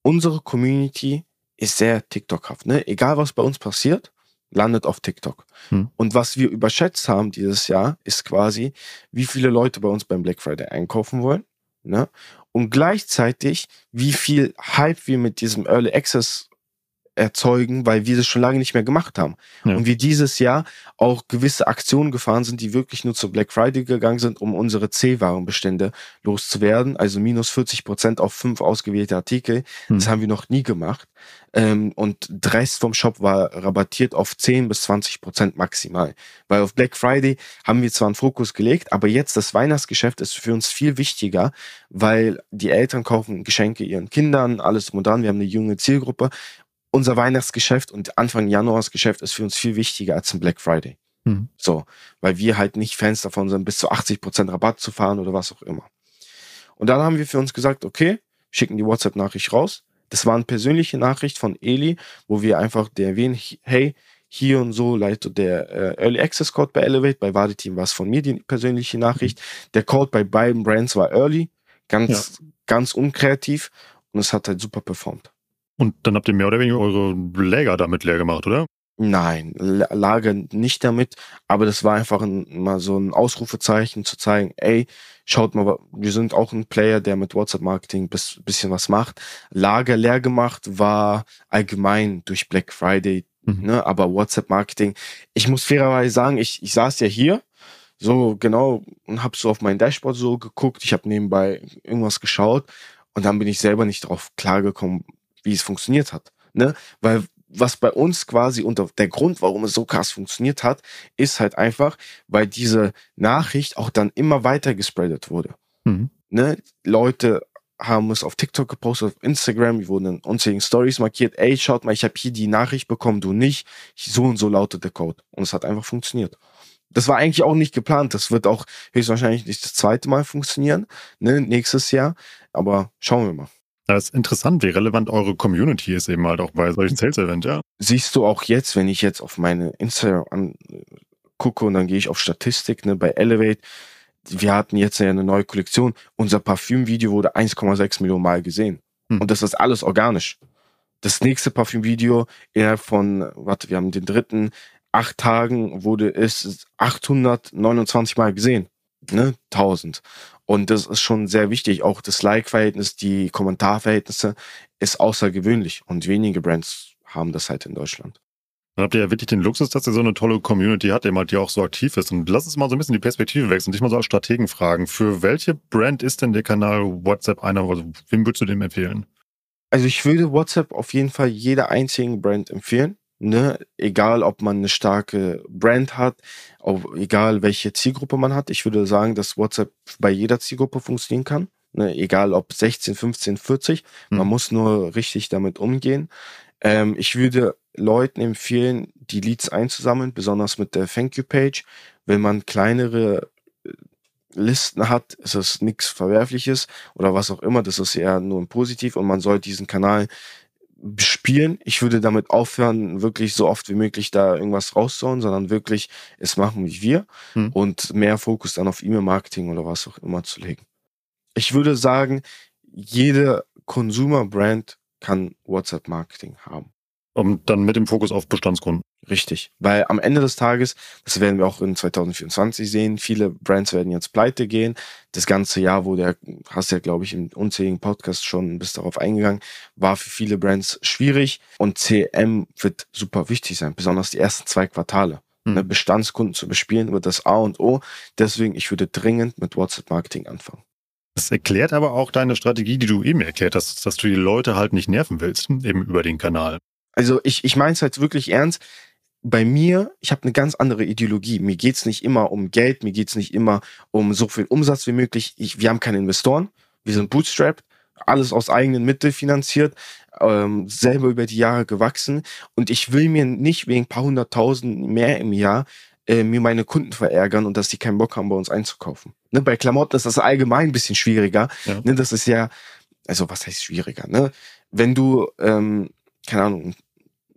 unsere Community ist sehr TikTokhaft. Ne? Egal was bei uns passiert, landet auf TikTok. Hm. Und was wir überschätzt haben dieses Jahr, ist quasi, wie viele Leute bei uns beim Black Friday einkaufen wollen. Ne? Und gleichzeitig, wie viel Hype wir mit diesem Early Access erzeugen, weil wir das schon lange nicht mehr gemacht haben. Ja. Und wir dieses Jahr auch gewisse Aktionen gefahren sind, die wirklich nur zu Black Friday gegangen sind, um unsere C-Warenbestände loszuwerden. Also minus 40 Prozent auf fünf ausgewählte Artikel. Hm. Das haben wir noch nie gemacht. Ähm, und der Rest vom Shop war rabattiert auf 10 bis 20 Prozent maximal. Weil auf Black Friday haben wir zwar einen Fokus gelegt, aber jetzt das Weihnachtsgeschäft ist für uns viel wichtiger, weil die Eltern kaufen Geschenke ihren Kindern, alles modern. Wir haben eine junge Zielgruppe unser Weihnachtsgeschäft und Anfang Januarsgeschäft ist für uns viel wichtiger als ein Black Friday. Mhm. So, weil wir halt nicht Fans davon sind, bis zu 80 Prozent Rabatt zu fahren oder was auch immer. Und dann haben wir für uns gesagt, okay, schicken die WhatsApp-Nachricht raus. Das war eine persönliche Nachricht von Eli, wo wir einfach der erwähnen, hey, hier und so leitet der äh, Early Access Code bei Elevate, bei Wadi Team war es von mir die persönliche Nachricht. Der Code bei beiden Brands war Early, ganz, ja. ganz unkreativ und es hat halt super performt. Und dann habt ihr mehr oder weniger eure Lager damit leer gemacht, oder? Nein, Lager nicht damit, aber das war einfach ein, mal so ein Ausrufezeichen zu zeigen, ey, schaut mal, wir sind auch ein Player, der mit WhatsApp-Marketing bis, bisschen was macht. Lager leer gemacht war allgemein durch Black Friday, mhm. ne, aber WhatsApp-Marketing, ich muss fairerweise sagen, ich, ich saß ja hier, so genau, und hab so auf mein Dashboard so geguckt, ich habe nebenbei irgendwas geschaut und dann bin ich selber nicht drauf klargekommen, wie es funktioniert hat. Ne? Weil was bei uns quasi unter der Grund, warum es so krass funktioniert hat, ist halt einfach, weil diese Nachricht auch dann immer weiter gespreadet wurde. Mhm. Ne? Leute haben es auf TikTok gepostet, auf Instagram, wir wurden in unzähligen Stories markiert, ey, schaut mal, ich habe hier die Nachricht bekommen, du nicht. So und so lautet der Code. Und es hat einfach funktioniert. Das war eigentlich auch nicht geplant. Das wird auch höchstwahrscheinlich nicht das zweite Mal funktionieren, ne, nächstes Jahr. Aber schauen wir mal. Das ist interessant, wie relevant eure Community ist eben halt auch bei solchen Sales-Events, ja. Siehst du auch jetzt, wenn ich jetzt auf meine Instagram gucke und dann gehe ich auf Statistik, ne, bei Elevate, wir hatten jetzt ja eine neue Kollektion, unser Parfüm-Video wurde 1,6 Millionen Mal gesehen. Hm. Und das ist alles organisch. Das nächste Parfüm-Video innerhalb von, warte, wir haben den dritten, acht Tagen wurde es 829 Mal gesehen. Ne? 1000. Und das ist schon sehr wichtig. Auch das Like-Verhältnis, die Kommentarverhältnisse ist außergewöhnlich. Und wenige Brands haben das halt in Deutschland. Dann habt ihr ja wirklich den Luxus, dass ihr so eine tolle Community habt, die halt ja auch so aktiv ist. Und lass uns mal so ein bisschen die Perspektive wechseln, dich mal so als Strategen fragen. Für welche Brand ist denn der Kanal WhatsApp einer? Also, wem würdest du dem empfehlen? Also ich würde WhatsApp auf jeden Fall jeder einzigen Brand empfehlen. Ne? Egal, ob man eine starke Brand hat, auch egal welche Zielgruppe man hat. Ich würde sagen, dass WhatsApp bei jeder Zielgruppe funktionieren kann. Ne? Egal ob 16, 15, 40. Man mhm. muss nur richtig damit umgehen. Ähm, ich würde Leuten empfehlen, die Leads einzusammeln, besonders mit der Thank You Page. Wenn man kleinere äh, Listen hat, ist das nichts Verwerfliches oder was auch immer. Das ist eher nur ein Positiv und man soll diesen Kanal spielen. Ich würde damit aufhören, wirklich so oft wie möglich da irgendwas rauszuhauen, sondern wirklich es machen wie wir hm. und mehr Fokus dann auf E-Mail-Marketing oder was auch immer zu legen. Ich würde sagen, jede Consumer-Brand kann WhatsApp-Marketing haben. Und dann mit dem Fokus auf Bestandskunden. Richtig. Weil am Ende des Tages, das werden wir auch in 2024 sehen, viele Brands werden jetzt pleite gehen. Das ganze Jahr, wo der, hast ja, glaube ich, im unzähligen Podcast schon bis darauf eingegangen, war für viele Brands schwierig und CM wird super wichtig sein, besonders die ersten zwei Quartale. Mhm. Bestandskunden zu bespielen wird das A und O. Deswegen, ich würde dringend mit WhatsApp-Marketing anfangen. Das erklärt aber auch deine Strategie, die du eben erklärt hast, dass du die Leute halt nicht nerven willst, eben über den Kanal. Also ich, ich meine es halt wirklich ernst. Bei mir, ich habe eine ganz andere Ideologie. Mir geht's nicht immer um Geld, mir geht's nicht immer um so viel Umsatz wie möglich. Ich, wir haben keine Investoren, wir sind bootstrapped, alles aus eigenen Mitteln finanziert, ähm, selber über die Jahre gewachsen. Und ich will mir nicht wegen paar hunderttausend mehr im Jahr äh, mir meine Kunden verärgern und dass die keinen Bock haben, bei uns einzukaufen. Ne, bei Klamotten ist das allgemein ein bisschen schwieriger. Ja. Ne, das ist ja, also was heißt schwieriger? Ne? Wenn du, ähm, keine Ahnung,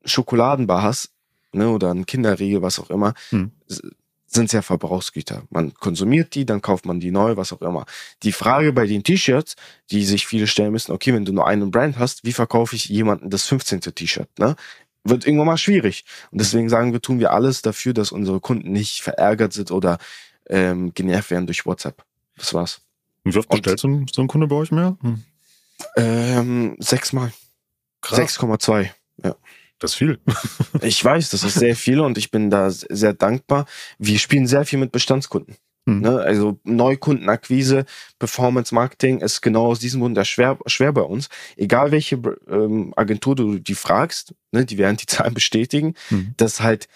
Schokoladenbar hast, ne, oder ein Kinderriegel, was auch immer, hm. sind es ja Verbrauchsgüter. Man konsumiert die, dann kauft man die neu, was auch immer. Die Frage bei den T-Shirts, die sich viele stellen müssen, okay, wenn du nur einen Brand hast, wie verkaufe ich jemanden das 15. T-Shirt, ne? Wird irgendwann mal schwierig. Und deswegen sagen wir, tun wir alles dafür, dass unsere Kunden nicht verärgert sind oder ähm, genervt werden durch WhatsApp. Das war's. Und wie oft bestellt so ein, so ein Kunde bei euch mehr? Hm. Ähm, sechsmal. 6,2, ja. Das ist viel. [laughs] ich weiß, das ist sehr viel und ich bin da sehr dankbar. Wir spielen sehr viel mit Bestandskunden. Mhm. Ne? Also Neukundenakquise, Performance Marketing ist genau aus diesem Grund schwer, schwer bei uns. Egal welche ähm, Agentur du die fragst, ne, die werden die [laughs] Zahlen bestätigen, mhm. dass halt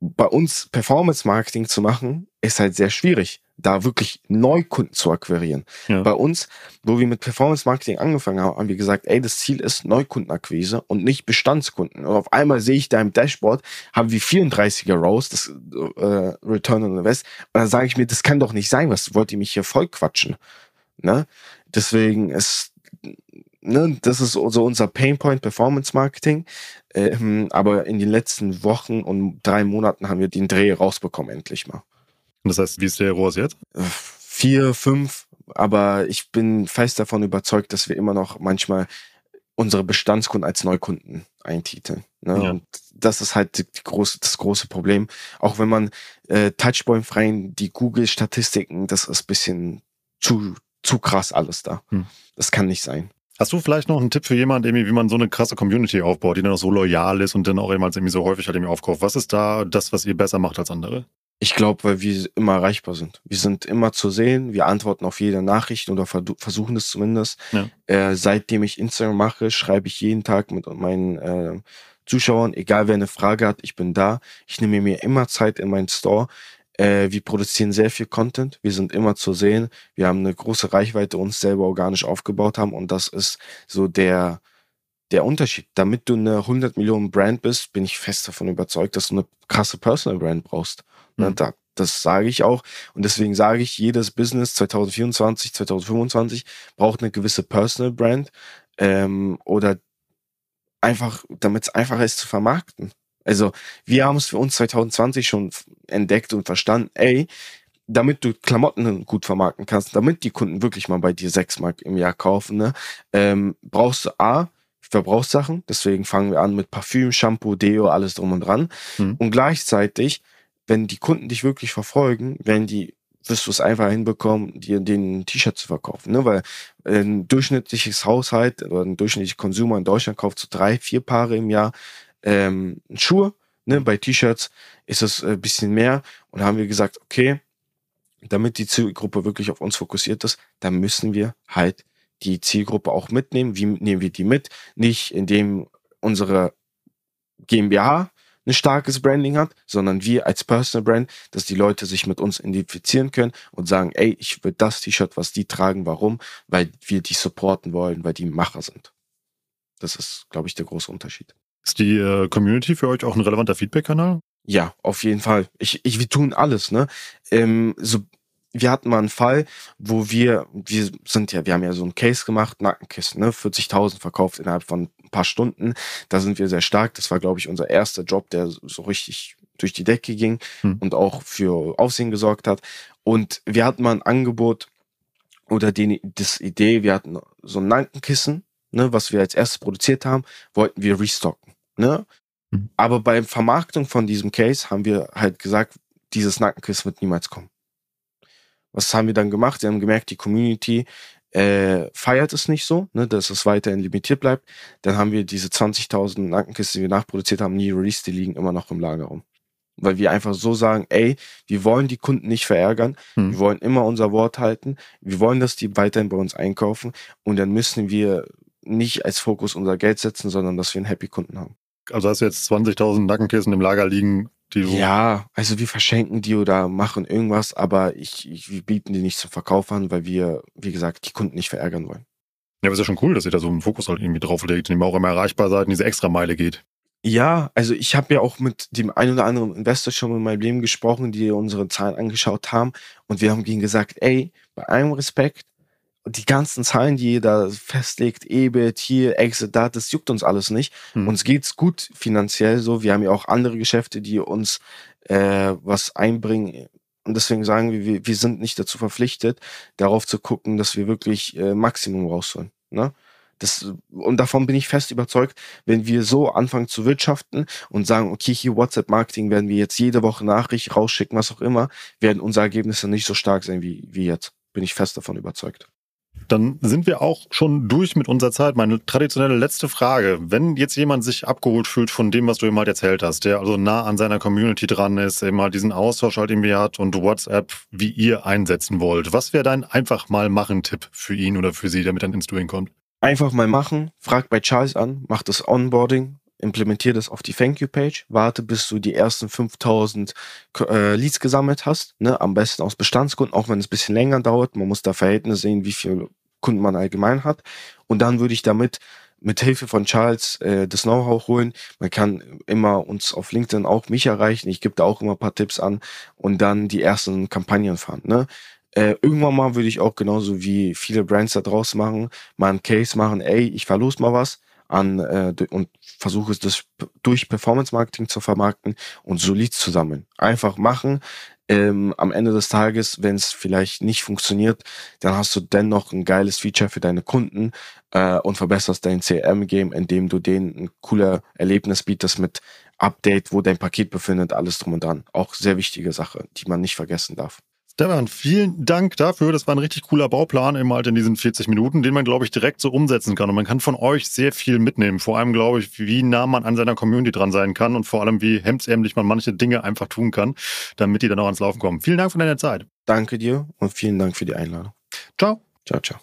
bei uns Performance Marketing zu machen, ist halt sehr schwierig da wirklich Neukunden zu akquirieren. Ja. Bei uns, wo wir mit Performance Marketing angefangen haben, haben wir gesagt, ey, das Ziel ist Neukundenakquise und nicht Bestandskunden. Und auf einmal sehe ich da im Dashboard, haben wir 34er Rows, das äh, Return on Invest. Und dann sage ich mir, das kann doch nicht sein, was wollt ihr mich hier voll quatschen? Ne? Deswegen ist Ne, das ist so unser Painpoint Performance Marketing. Ähm, aber in den letzten Wochen und drei Monaten haben wir den Dreh rausbekommen, endlich mal. Und das heißt, wie ist der ROAS jetzt? Vier, fünf, aber ich bin fest davon überzeugt, dass wir immer noch manchmal unsere Bestandskunden als Neukunden eintiteln. Ne? Ja. Und das ist halt die, die große, das große Problem. Auch wenn man äh, Touchpoint-freien, die Google-Statistiken, das ist bisschen zu, zu krass alles da. Hm. Das kann nicht sein. Hast du vielleicht noch einen Tipp für jemanden, wie man so eine krasse Community aufbaut, die dann auch so loyal ist und dann auch immer irgendwie so häufig halt irgendwie aufkauft? Was ist da das, was ihr besser macht als andere? Ich glaube, weil wir immer erreichbar sind. Wir sind immer zu sehen, wir antworten auf jede Nachricht oder versuchen es zumindest. Ja. Äh, seitdem ich Instagram mache, schreibe ich jeden Tag mit meinen äh, Zuschauern, egal wer eine Frage hat, ich bin da. Ich nehme mir immer Zeit in meinen Store. Äh, wir produzieren sehr viel Content. Wir sind immer zu sehen. Wir haben eine große Reichweite uns selber organisch aufgebaut haben und das ist so der der Unterschied. Damit du eine 100 Millionen Brand bist, bin ich fest davon überzeugt, dass du eine krasse Personal Brand brauchst. Ne, mhm. Da, das sage ich auch. Und deswegen sage ich, jedes Business 2024, 2025 braucht eine gewisse Personal Brand ähm, oder einfach, damit es einfacher ist zu vermarkten. Also wir haben es für uns 2020 schon entdeckt und verstanden, ey, damit du Klamotten gut vermarkten kannst, damit die Kunden wirklich mal bei dir sechs Mark im Jahr kaufen, ne, ähm, brauchst du A, Verbrauchssachen, deswegen fangen wir an mit Parfüm, Shampoo, Deo, alles drum und dran. Mhm. Und gleichzeitig wenn die Kunden dich wirklich verfolgen, wenn die wirst du es einfach hinbekommen, dir den T-Shirt zu verkaufen. Ne? Weil ein durchschnittliches Haushalt oder ein durchschnittlicher Konsumer in Deutschland kauft so drei, vier Paare im Jahr ähm, Schuhe. Ne? Bei T-Shirts ist es ein bisschen mehr. Und haben wir gesagt, okay, damit die Zielgruppe wirklich auf uns fokussiert ist, dann müssen wir halt die Zielgruppe auch mitnehmen. Wie nehmen wir die mit? Nicht indem unsere GmbH ein starkes Branding hat, sondern wir als Personal Brand, dass die Leute sich mit uns identifizieren können und sagen, ey, ich will das T-Shirt, was die tragen. Warum? Weil wir die supporten wollen, weil die Macher sind. Das ist, glaube ich, der große Unterschied. Ist die äh, Community für euch auch ein relevanter Feedback-Kanal? Ja, auf jeden Fall. Ich, ich, wir tun alles, ne? Ähm, so, wir hatten mal einen Fall, wo wir, wir sind ja, wir haben ja so einen Case gemacht, Nackenkisten, ne, 40.000 verkauft innerhalb von ein paar Stunden. Da sind wir sehr stark. Das war, glaube ich, unser erster Job, der so richtig durch die Decke ging hm. und auch für Aufsehen gesorgt hat. Und wir hatten mal ein Angebot oder die, das Idee, wir hatten so ein Nackenkissen, ne, was wir als erstes produziert haben, wollten wir restocken. Ne? Hm. Aber bei Vermarktung von diesem Case haben wir halt gesagt, dieses Nackenkissen wird niemals kommen. Was haben wir dann gemacht? Wir haben gemerkt, die Community äh, feiert es nicht so, ne, dass es weiterhin limitiert bleibt. Dann haben wir diese 20.000 Nackenkisten, die wir nachproduziert haben, nie released, die liegen immer noch im Lager rum. Weil wir einfach so sagen, ey, wir wollen die Kunden nicht verärgern, hm. wir wollen immer unser Wort halten, wir wollen, dass die weiterhin bei uns einkaufen und dann müssen wir nicht als Fokus unser Geld setzen, sondern dass wir einen Happy Kunden haben. Also hast du jetzt 20.000 Nackenkissen im Lager liegen, die du ja, also wir verschenken die oder machen irgendwas, aber ich, ich, wir bieten die nicht zum Verkauf an, weil wir, wie gesagt, die Kunden nicht verärgern wollen. Ja, aber ist ja schon cool, dass ihr da so einen Fokus halt irgendwie drauf legt, indem ihr auch immer erreichbar seid und diese extra Meile geht. Ja, also ich habe ja auch mit dem einen oder anderen Investor schon in meinem Leben gesprochen, die unsere Zahlen angeschaut haben und wir haben ihnen gesagt, ey, bei allem Respekt, die ganzen Zahlen, die ihr da festlegt, EBIT, hier, Exit, da, das juckt uns alles nicht. Hm. Uns geht's gut finanziell so. Wir haben ja auch andere Geschäfte, die uns äh, was einbringen. Und deswegen sagen wir, wir, wir sind nicht dazu verpflichtet, darauf zu gucken, dass wir wirklich äh, Maximum rausholen. Ne? Das, und davon bin ich fest überzeugt, wenn wir so anfangen zu wirtschaften und sagen, okay, hier WhatsApp-Marketing werden wir jetzt jede Woche Nachricht rausschicken, was auch immer, werden unsere Ergebnisse nicht so stark sein wie, wie jetzt. Bin ich fest davon überzeugt. Dann sind wir auch schon durch mit unserer Zeit. Meine traditionelle letzte Frage. Wenn jetzt jemand sich abgeholt fühlt von dem, was du ihm halt erzählt hast, der also nah an seiner Community dran ist, eben halt diesen Austausch halt irgendwie hat und WhatsApp, wie ihr einsetzen wollt, was wäre dein einfach mal machen Tipp für ihn oder für sie, damit dann ins Doing kommt? Einfach mal machen, frag bei Charles an, mach das Onboarding, implementier das auf die Thank You Page, warte bis du die ersten 5000 äh, Leads gesammelt hast, ne? am besten aus Bestandskunden, auch wenn es ein bisschen länger dauert, man muss da Verhältnisse sehen, wie viele Kunden man allgemein hat und dann würde ich damit mit Hilfe von Charles äh, das Know-how holen. Man kann immer uns auf LinkedIn auch mich erreichen. Ich gebe da auch immer ein paar Tipps an und dann die ersten Kampagnen fahren. Ne? Äh, irgendwann mal würde ich auch genauso wie viele Brands da draus machen, mal einen Case machen, ey, ich verlose mal was an äh, und versuche es durch Performance Marketing zu vermarkten und so Leads zu sammeln. Einfach machen. Ähm, am Ende des Tages, wenn es vielleicht nicht funktioniert, dann hast du dennoch ein geiles Feature für deine Kunden äh, und verbesserst dein CRM-Game, indem du denen ein cooler Erlebnis bietest mit Update, wo dein Paket befindet, alles drum und dran. Auch sehr wichtige Sache, die man nicht vergessen darf. Stefan, vielen Dank dafür. Das war ein richtig cooler Bauplan eben halt in diesen 40 Minuten, den man, glaube ich, direkt so umsetzen kann. Und man kann von euch sehr viel mitnehmen. Vor allem, glaube ich, wie nah man an seiner Community dran sein kann und vor allem, wie hemdsärmlich man manche Dinge einfach tun kann, damit die dann auch ans Laufen kommen. Vielen Dank für deine Zeit. Danke dir und vielen Dank für die Einladung. Ciao. Ciao, ciao.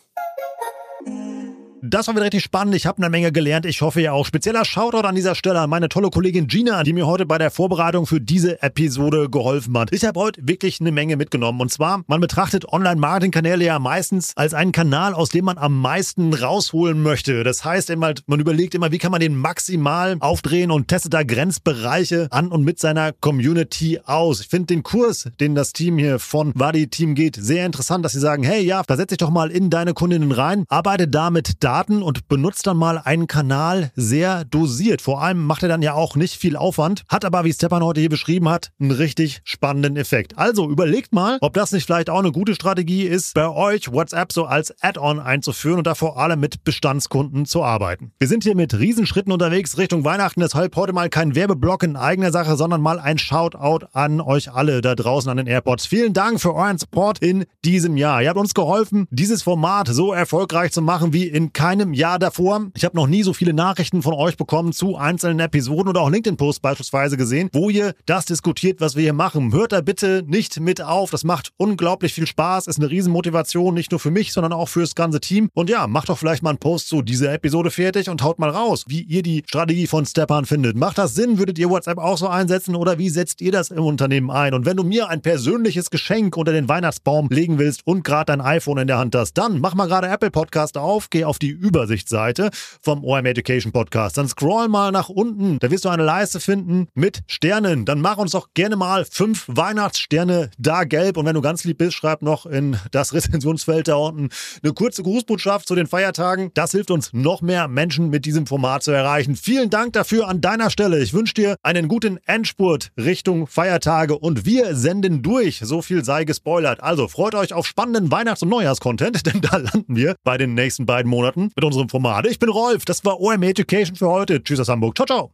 Das war wieder richtig spannend. Ich habe eine Menge gelernt. Ich hoffe ja auch. Spezieller Shoutout an dieser Stelle an meine tolle Kollegin Gina, die mir heute bei der Vorbereitung für diese Episode geholfen hat. Ich habe heute wirklich eine Menge mitgenommen. Und zwar, man betrachtet Online-Marketing-Kanäle ja meistens als einen Kanal, aus dem man am meisten rausholen möchte. Das heißt immer, man überlegt immer, wie kann man den maximal aufdrehen und testet da Grenzbereiche an und mit seiner Community aus. Ich finde den Kurs, den das Team hier von Wadi Team geht, sehr interessant, dass sie sagen, hey, ja, versetz dich doch mal in deine Kundinnen rein, arbeite damit da Daten und benutzt dann mal einen Kanal sehr dosiert. Vor allem macht er dann ja auch nicht viel Aufwand, hat aber, wie Stepan heute hier beschrieben hat, einen richtig spannenden Effekt. Also überlegt mal, ob das nicht vielleicht auch eine gute Strategie ist, bei euch WhatsApp so als Add-on einzuführen und da vor allem mit Bestandskunden zu arbeiten. Wir sind hier mit Riesenschritten unterwegs Richtung Weihnachten, deshalb heute mal kein Werbeblock in eigener Sache, sondern mal ein Shoutout an euch alle da draußen an den Airports. Vielen Dank für euren Support in diesem Jahr. Ihr habt uns geholfen, dieses Format so erfolgreich zu machen wie in keinem keinem Jahr davor. Ich habe noch nie so viele Nachrichten von euch bekommen zu einzelnen Episoden oder auch LinkedIn-Posts beispielsweise gesehen, wo ihr das diskutiert, was wir hier machen. Hört da bitte nicht mit auf. Das macht unglaublich viel Spaß, ist eine Riesenmotivation, nicht nur für mich, sondern auch fürs ganze Team. Und ja, macht doch vielleicht mal einen Post zu dieser Episode fertig und haut mal raus, wie ihr die Strategie von Stepan findet. Macht das Sinn? Würdet ihr WhatsApp auch so einsetzen oder wie setzt ihr das im Unternehmen ein? Und wenn du mir ein persönliches Geschenk unter den Weihnachtsbaum legen willst und gerade dein iPhone in der Hand hast, dann mach mal gerade Apple Podcast auf, geh auf die Übersichtsseite vom OM Education Podcast. Dann scroll mal nach unten, da wirst du eine Leiste finden mit Sternen. Dann mach uns doch gerne mal fünf Weihnachtssterne da gelb und wenn du ganz lieb bist, schreib noch in das [laughs] Rezensionsfeld da unten eine kurze Grußbotschaft zu den Feiertagen. Das hilft uns noch mehr Menschen mit diesem Format zu erreichen. Vielen Dank dafür an deiner Stelle. Ich wünsche dir einen guten Endspurt Richtung Feiertage und wir senden durch. So viel sei gespoilert. Also freut euch auf spannenden Weihnachts- und Neujahrscontent, [laughs] denn da landen wir bei den nächsten beiden Monaten mit unserem Format. Ich bin Rolf, das war OM Education für heute. Tschüss aus Hamburg. Ciao, ciao.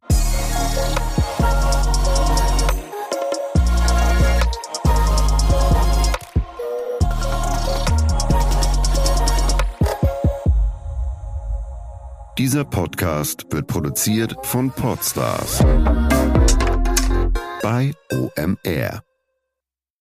Dieser Podcast wird produziert von Podstars bei OMR.